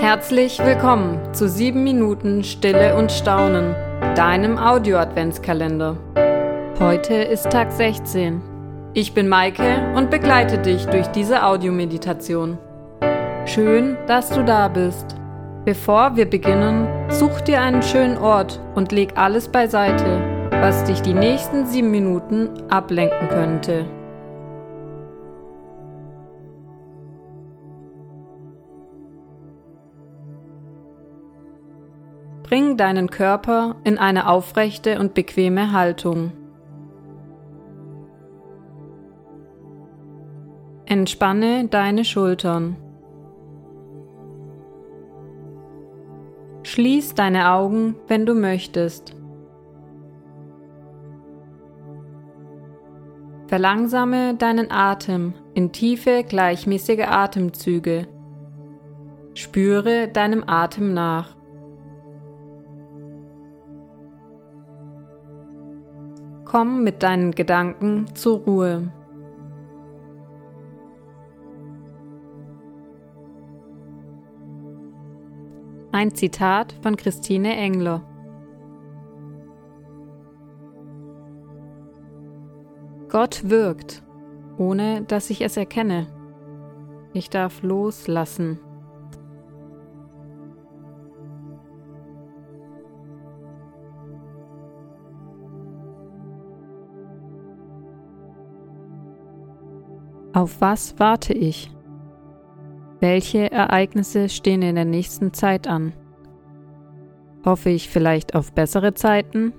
Herzlich willkommen zu 7 Minuten Stille und Staunen, deinem Audio-Adventskalender. Heute ist Tag 16. Ich bin Maike und begleite dich durch diese Audiomeditation. Schön, dass du da bist. Bevor wir beginnen, such dir einen schönen Ort und leg alles beiseite, was dich die nächsten 7 Minuten ablenken könnte. Deinen Körper in eine aufrechte und bequeme Haltung. Entspanne deine Schultern. Schließ deine Augen, wenn du möchtest. Verlangsame deinen Atem in tiefe, gleichmäßige Atemzüge. Spüre deinem Atem nach. Komm mit deinen Gedanken zur Ruhe. Ein Zitat von Christine Engler. Gott wirkt, ohne dass ich es erkenne. Ich darf loslassen. Auf was warte ich? Welche Ereignisse stehen in der nächsten Zeit an? Hoffe ich vielleicht auf bessere Zeiten?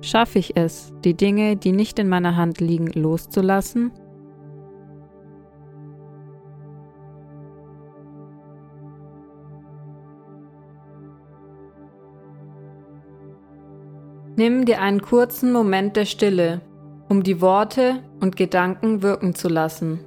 Schaffe ich es, die Dinge, die nicht in meiner Hand liegen, loszulassen? Nimm dir einen kurzen Moment der Stille um die Worte und Gedanken wirken zu lassen.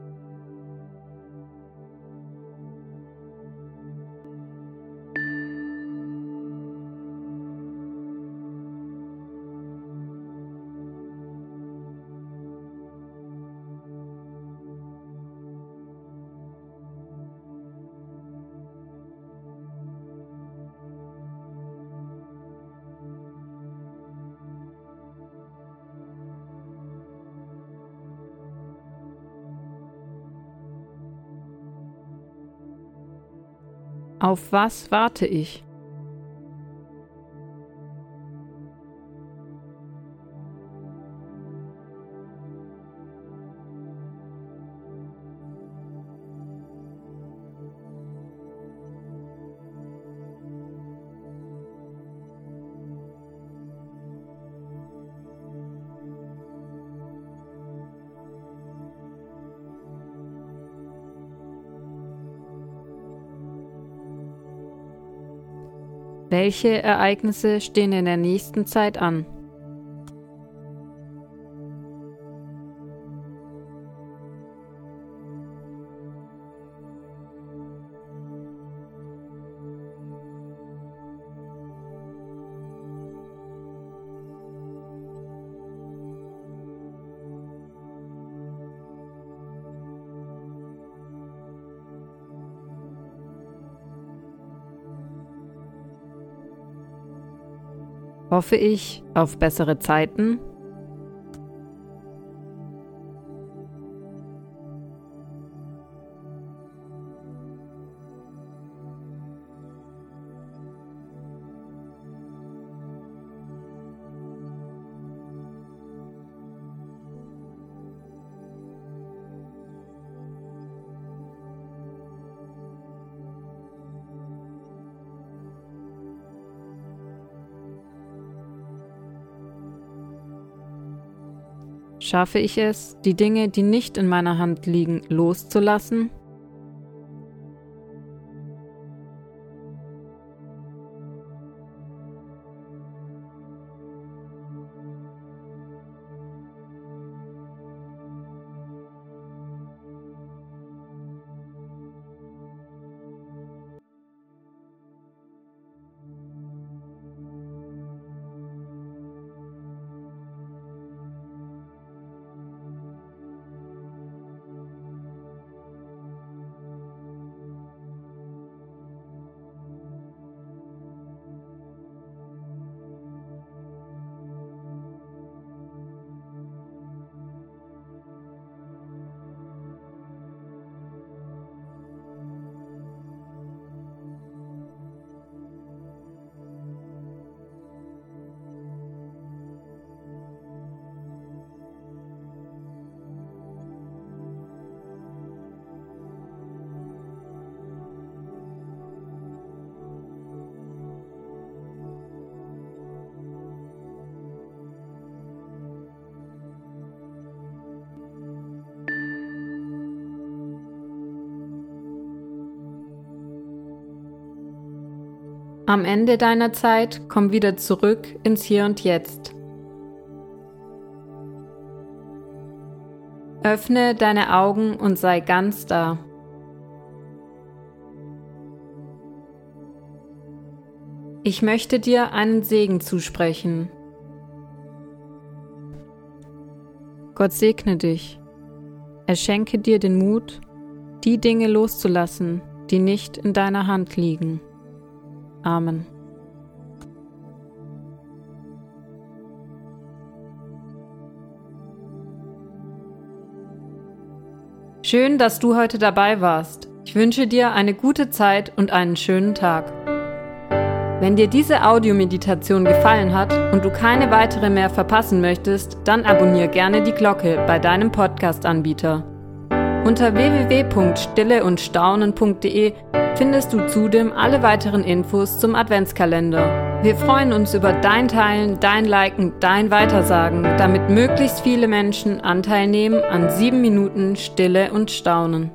Auf was warte ich? Welche Ereignisse stehen in der nächsten Zeit an? Hoffe ich auf bessere Zeiten. Schaffe ich es, die Dinge, die nicht in meiner Hand liegen, loszulassen? Am Ende deiner Zeit komm wieder zurück ins Hier und Jetzt. Öffne deine Augen und sei ganz da. Ich möchte dir einen Segen zusprechen. Gott segne dich. Er schenke dir den Mut, die Dinge loszulassen, die nicht in deiner Hand liegen. Amen. Schön, dass du heute dabei warst. Ich wünsche dir eine gute Zeit und einen schönen Tag. Wenn dir diese Audiomeditation gefallen hat und du keine weitere mehr verpassen möchtest, dann abonniere gerne die Glocke bei deinem Podcast-Anbieter. Unter www.stilleundstaunen.de findest du zudem alle weiteren Infos zum Adventskalender. Wir freuen uns über dein Teilen, dein Liken, dein Weitersagen, damit möglichst viele Menschen Anteil nehmen an sieben Minuten Stille und Staunen.